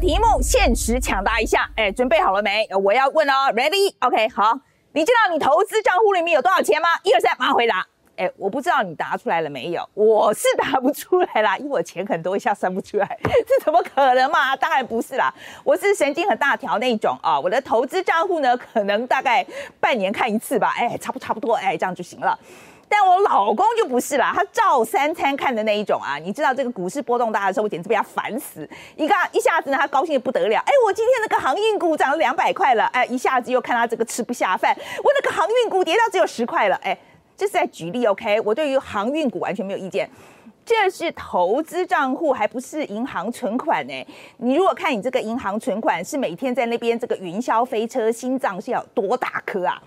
题目限时抢答一下，哎，准备好了没？我要问哦，Ready？OK，好。你知道你投资账户里面有多少钱吗？一二三，马上回答。哎，我不知道你答出来了没有？我是答不出来啦，因为我钱很多，一下算不出来，这怎么可能嘛？当然不是啦，我是神经很大条那种啊。我的投资账户呢，可能大概半年看一次吧，哎，差不差不多，哎，这样就行了。但我老公就不是啦，他照三餐看的那一种啊。你知道这个股市波动大的时候，我简直被他烦死。一个一下子呢，他高兴的不得了。哎，我今天那个航运股涨了两百块了。哎，一下子又看他这个吃不下饭。我那个航运股跌到只有十块了。哎，这是在举例，OK？我对于航运股完全没有意见。这是投资账户，还不是银行存款呢。你如果看你这个银行存款是每天在那边这个云霄飞车，心脏是要多大颗啊？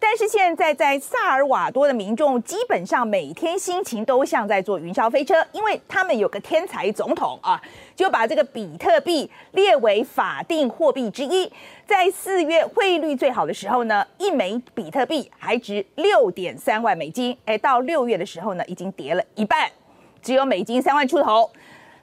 但是现在在萨尔瓦多的民众基本上每天心情都像在坐云霄飞车，因为他们有个天才总统啊，就把这个比特币列为法定货币之一。在四月汇率最好的时候呢，一枚比特币还值六点三万美金。哎，到六月的时候呢，已经跌了一半，只有美金三万出头。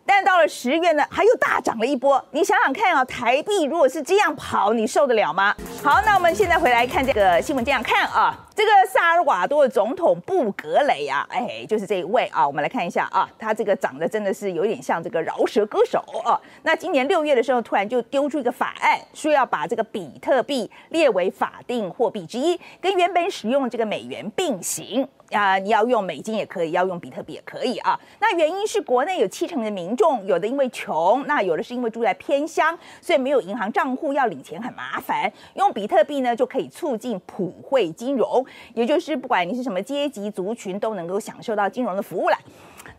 但到了十月呢，还又大涨了一波。你想想看啊，台币如果是这样跑，你受得了吗？好，那我们现在回来看这个新闻，这样看啊。这个萨尔瓦多的总统布格雷啊，哎，就是这一位啊。我们来看一下啊，他这个长得真的是有点像这个饶舌歌手啊。那今年六月的时候，突然就丢出一个法案，说要把这个比特币列为法定货币之一，跟原本使用这个美元并行啊。你要用美金也可以，要用比特币也可以啊。那原因是国内有七成的民众，有的因为穷，那有的是因为住在偏乡，所以没有银行账户，要领钱很麻烦。用比特币呢，就可以促进普惠金融。也就是不管你是什么阶级族群，都能够享受到金融的服务了。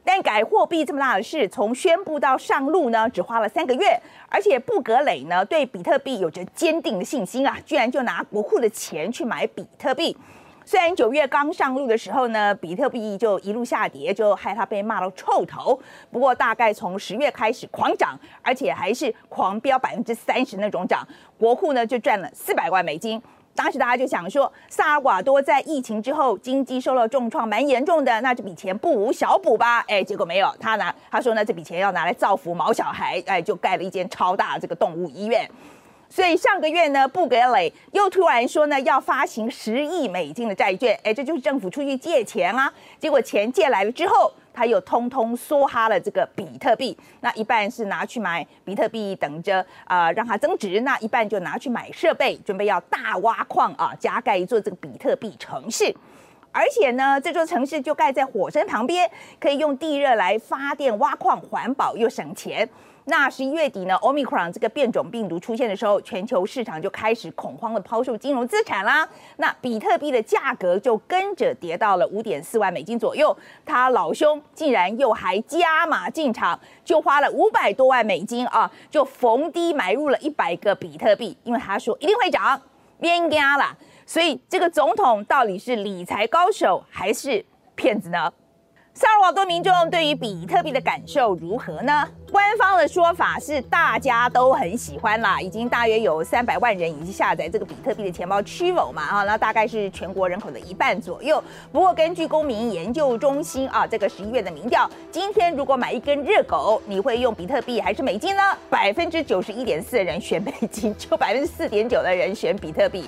但改货币这么大的事，从宣布到上路呢，只花了三个月。而且布格雷呢，对比特币有着坚定的信心啊，居然就拿国库的钱去买比特币。虽然九月刚上路的时候呢，比特币就一路下跌，就害他被骂到臭头。不过大概从十月开始狂涨，而且还是狂飙百分之三十那种涨，国库呢就赚了四百万美金。当时大家就想说，萨尔瓦多在疫情之后经济受了重创，蛮严重的，那这笔钱不无小补吧？哎，结果没有，他拿他说呢，这笔钱要拿来造福毛小孩，哎，就盖了一间超大这个动物医院。所以上个月呢，布格雷又突然说呢，要发行十亿美金的债券，哎，这就是政府出去借钱啊。结果钱借来了之后。他又通通梭哈了这个比特币，那一半是拿去买比特币，等着啊让它增值；那一半就拿去买设备，准备要大挖矿啊，加盖一座这个比特币城市。而且呢，这座城市就盖在火山旁边，可以用地热来发电、挖矿，环保又省钱。那十一月底呢，Omicron 这个变种病毒出现的时候，全球市场就开始恐慌的抛售金融资产啦。那比特币的价格就跟着跌到了五点四万美金左右。他老兄竟然又还加码进场，就花了五百多万美金啊，就逢低买入了一百个比特币，因为他说一定会涨，变加了。所以这个总统到底是理财高手还是骗子呢？萨尔瓦多民众对于比特币的感受如何呢？官方的说法是大家都很喜欢啦，已经大约有三百万人已经下载这个比特币的钱包 Chivo 嘛啊，那大概是全国人口的一半左右。不过根据公民研究中心啊，这个十一月的民调，今天如果买一根热狗，你会用比特币还是美金呢？百分之九十一点四的人选美金，就百分之四点九的人选比特币。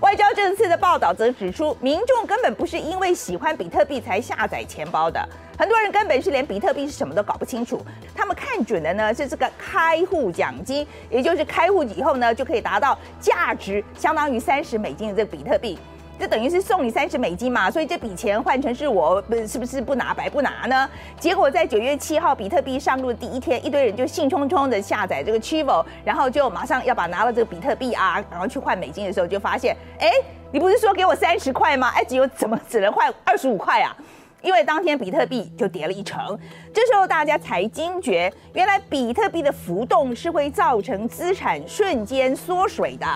外交政策的报道则指出，民众根本不是因为喜欢比特币才下载钱包的，很多人根本是连比特币是什么都搞不清楚。他们看准的呢是这个开户奖金，也就是开户以后呢就可以达到价值相当于三十美金的这个比特币。这等于是送你三十美金嘛，所以这笔钱换成是我，是不是不拿白不拿呢？结果在九月七号比特币上路的第一天，一堆人就兴冲冲的下载这个 Chivo，然后就马上要把拿了这个比特币啊，然后去换美金的时候，就发现，哎，你不是说给我三十块吗？哎，只有怎么只能换二十五块啊？因为当天比特币就跌了一成，这时候大家才惊觉，原来比特币的浮动是会造成资产瞬间缩水的。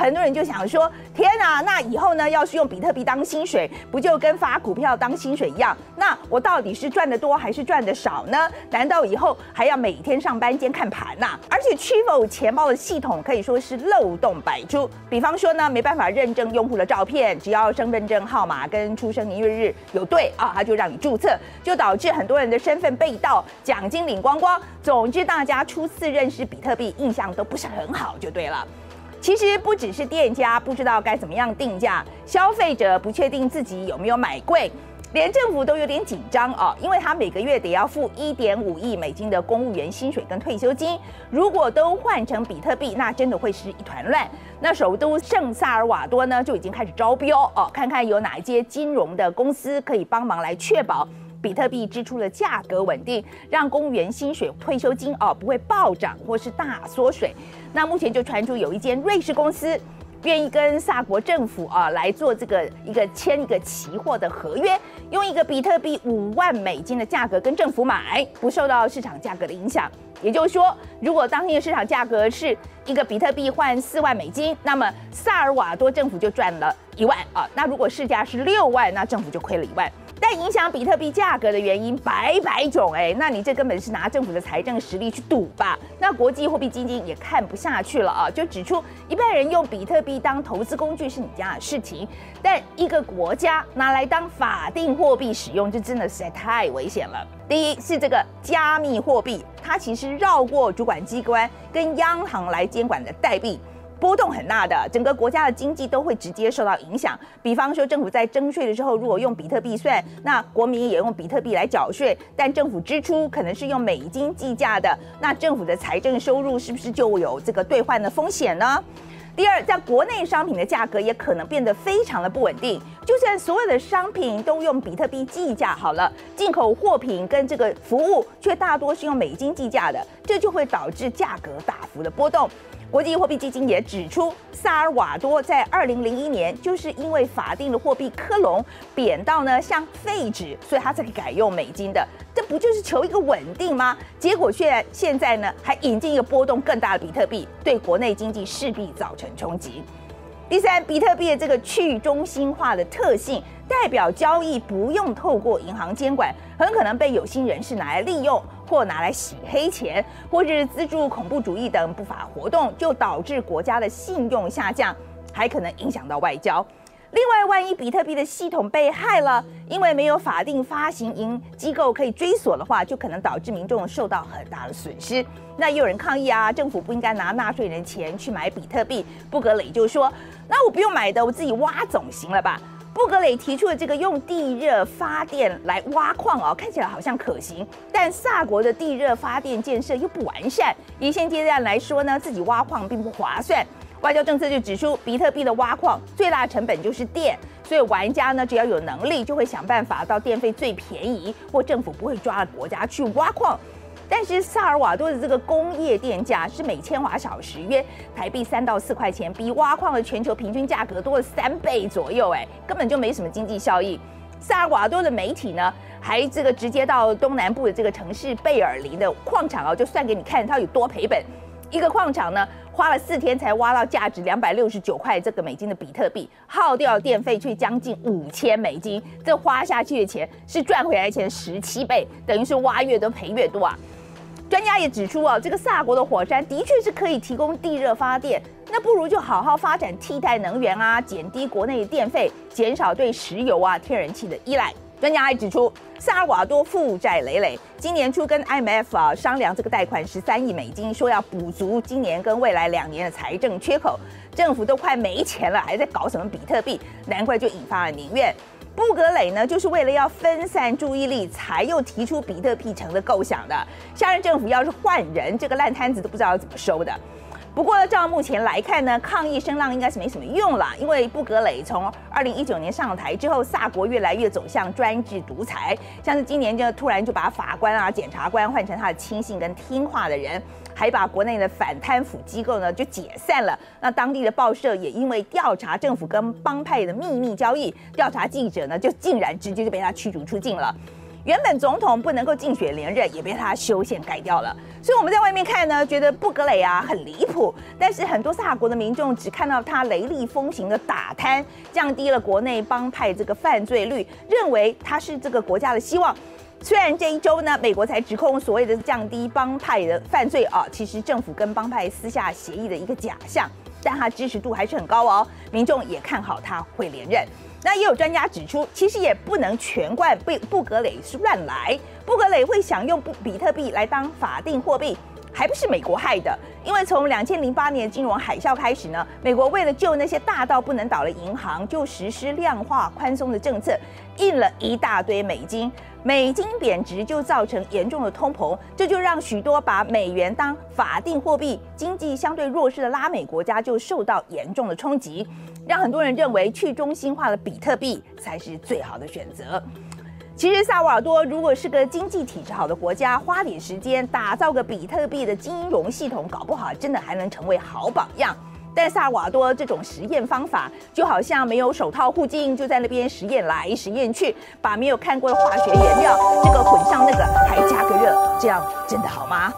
很多人就想说：天啊，那以后呢，要是用比特币当薪水，不就跟发股票当薪水一样？那我到底是赚的多还是赚的少呢？难道以后还要每天上班兼看盘呐？而且 c h i v o 钱包的系统可以说是漏洞百出，比方说呢，没办法认证用户的照片，只要身份证号码跟出生年月日有对啊，他就让你注册，就导致很多人的身份被盗，奖金领光光。总之，大家初次认识比特币，印象都不是很好，就对了。其实不只是店家不知道该怎么样定价，消费者不确定自己有没有买贵，连政府都有点紧张哦，因为他每个月得要付一点五亿美金的公务员薪水跟退休金，如果都换成比特币，那真的会是一团乱。那首都圣萨尔瓦多呢，就已经开始招标哦，看看有哪一些金融的公司可以帮忙来确保。比特币支出的价格稳定，让公务员薪水、退休金哦不会暴涨或是大缩水。那目前就传出有一间瑞士公司愿意跟萨国政府啊来做这个一个签一个期货的合约，用一个比特币五万美金的价格跟政府买，不受到市场价格的影响。也就是说，如果当天的市场价格是一个比特币换四万美金，那么萨尔瓦多政府就赚了一万啊。那如果市价是六万，那政府就亏了一万。但影响比特币价格的原因百百种，哎，那你这根本是拿政府的财政实力去赌吧？那国际货币基金也看不下去了啊，就指出一般人用比特币当投资工具是你家的事情，但一个国家拿来当法定货币使用，这真的实在太危险了。第一是这个加密货币，它其实绕过主管机关跟央行来监管的代币。波动很大的，整个国家的经济都会直接受到影响。比方说，政府在征税的时候，如果用比特币算，那国民也用比特币来缴税，但政府支出可能是用美金计价的，那政府的财政收入是不是就有这个兑换的风险呢？第二，在国内商品的价格也可能变得非常的不稳定。就算所有的商品都用比特币计价好了，进口货品跟这个服务却大多是用美金计价的，这就会导致价格大幅的波动。国际货币基金也指出，萨尔瓦多在二零零一年就是因为法定的货币科隆贬到呢像废纸，所以他才改用美金的。这不就是求一个稳定吗？结果却现在呢还引进一个波动更大的比特币，对国内经济势必造成冲击。第三，比特币的这个去中心化的特性，代表交易不用透过银行监管，很可能被有心人士拿来利用。或拿来洗黑钱，或是资助恐怖主义等不法活动，就导致国家的信用下降，还可能影响到外交。另外，万一比特币的系统被害了，因为没有法定发行银机构可以追索的话，就可能导致民众受到很大的损失。那也有人抗议啊，政府不应该拿纳税人钱去买比特币。布格雷就说：“那我不用买的，我自己挖总行了吧？”布格雷提出的这个用地热发电来挖矿哦，看起来好像可行，但萨国的地热发电建设又不完善，以现阶段来说呢，自己挖矿并不划算。外交政策就指出，比特币的挖矿最大成本就是电，所以玩家呢只要有能力，就会想办法到电费最便宜或政府不会抓的国家去挖矿。但是萨尔瓦多的这个工业电价是每千瓦小时约台币三到四块钱，比挖矿的全球平均价格多了三倍左右，哎，根本就没什么经济效益。萨尔瓦多的媒体呢，还这个直接到东南部的这个城市贝尔林的矿场哦，就算给你看它有多赔本。一个矿场呢，花了四天才挖到价值两百六十九块这个美金的比特币，耗掉电费却将近五千美金，这花下去的钱是赚回来的钱十七倍，等于是挖越多赔越多啊。专家也指出啊，这个萨国的火山的确是可以提供地热发电，那不如就好好发展替代能源啊，减低国内电费，减少对石油啊、天然气的依赖。专家还指出，萨尔瓦多负债累累，今年初跟 IMF 啊商量这个贷款十三亿美金，说要补足今年跟未来两年的财政缺口，政府都快没钱了，还在搞什么比特币，难怪就引发了民怨。布格雷呢，就是为了要分散注意力，才又提出比特币城的构想的。下任政府要是换人，这个烂摊子都不知道怎么收的。不过照目前来看呢，抗议声浪应该是没什么用了，因为布格雷从二零一九年上台之后，萨国越来越走向专制独裁，像是今年就突然就把法官啊、检察官换成他的亲信跟听话的人。还把国内的反贪腐机构呢就解散了。那当地的报社也因为调查政府跟帮派的秘密交易，调查记者呢就竟然直接就被他驱逐出境了。原本总统不能够竞选连任，也被他修宪改掉了。所以我们在外面看呢，觉得布格雷啊很离谱，但是很多萨国的民众只看到他雷厉风行的打贪，降低了国内帮派这个犯罪率，认为他是这个国家的希望。虽然这一周呢，美国才指控所谓的降低帮派的犯罪啊，其实政府跟帮派私下协议的一个假象，但他支持度还是很高哦，民众也看好他会连任。那也有专家指出，其实也不能全怪布布格雷是乱来，布格雷会想用布比特币来当法定货币。还不是美国害的，因为从两千零八年金融海啸开始呢，美国为了救那些大到不能倒的银行，就实施量化宽松的政策，印了一大堆美金，美金贬值就造成严重的通膨，这就让许多把美元当法定货币、经济相对弱势的拉美国家就受到严重的冲击，让很多人认为去中心化的比特币才是最好的选择。其实萨瓦多如果是个经济体制好的国家，花点时间打造个比特币的金融系统，搞不好真的还能成为好榜样。但萨瓦多这种实验方法，就好像没有手套护颈，就在那边实验来实验去，把没有看过的化学原料这个混上那个，还加个热，这样真的好吗？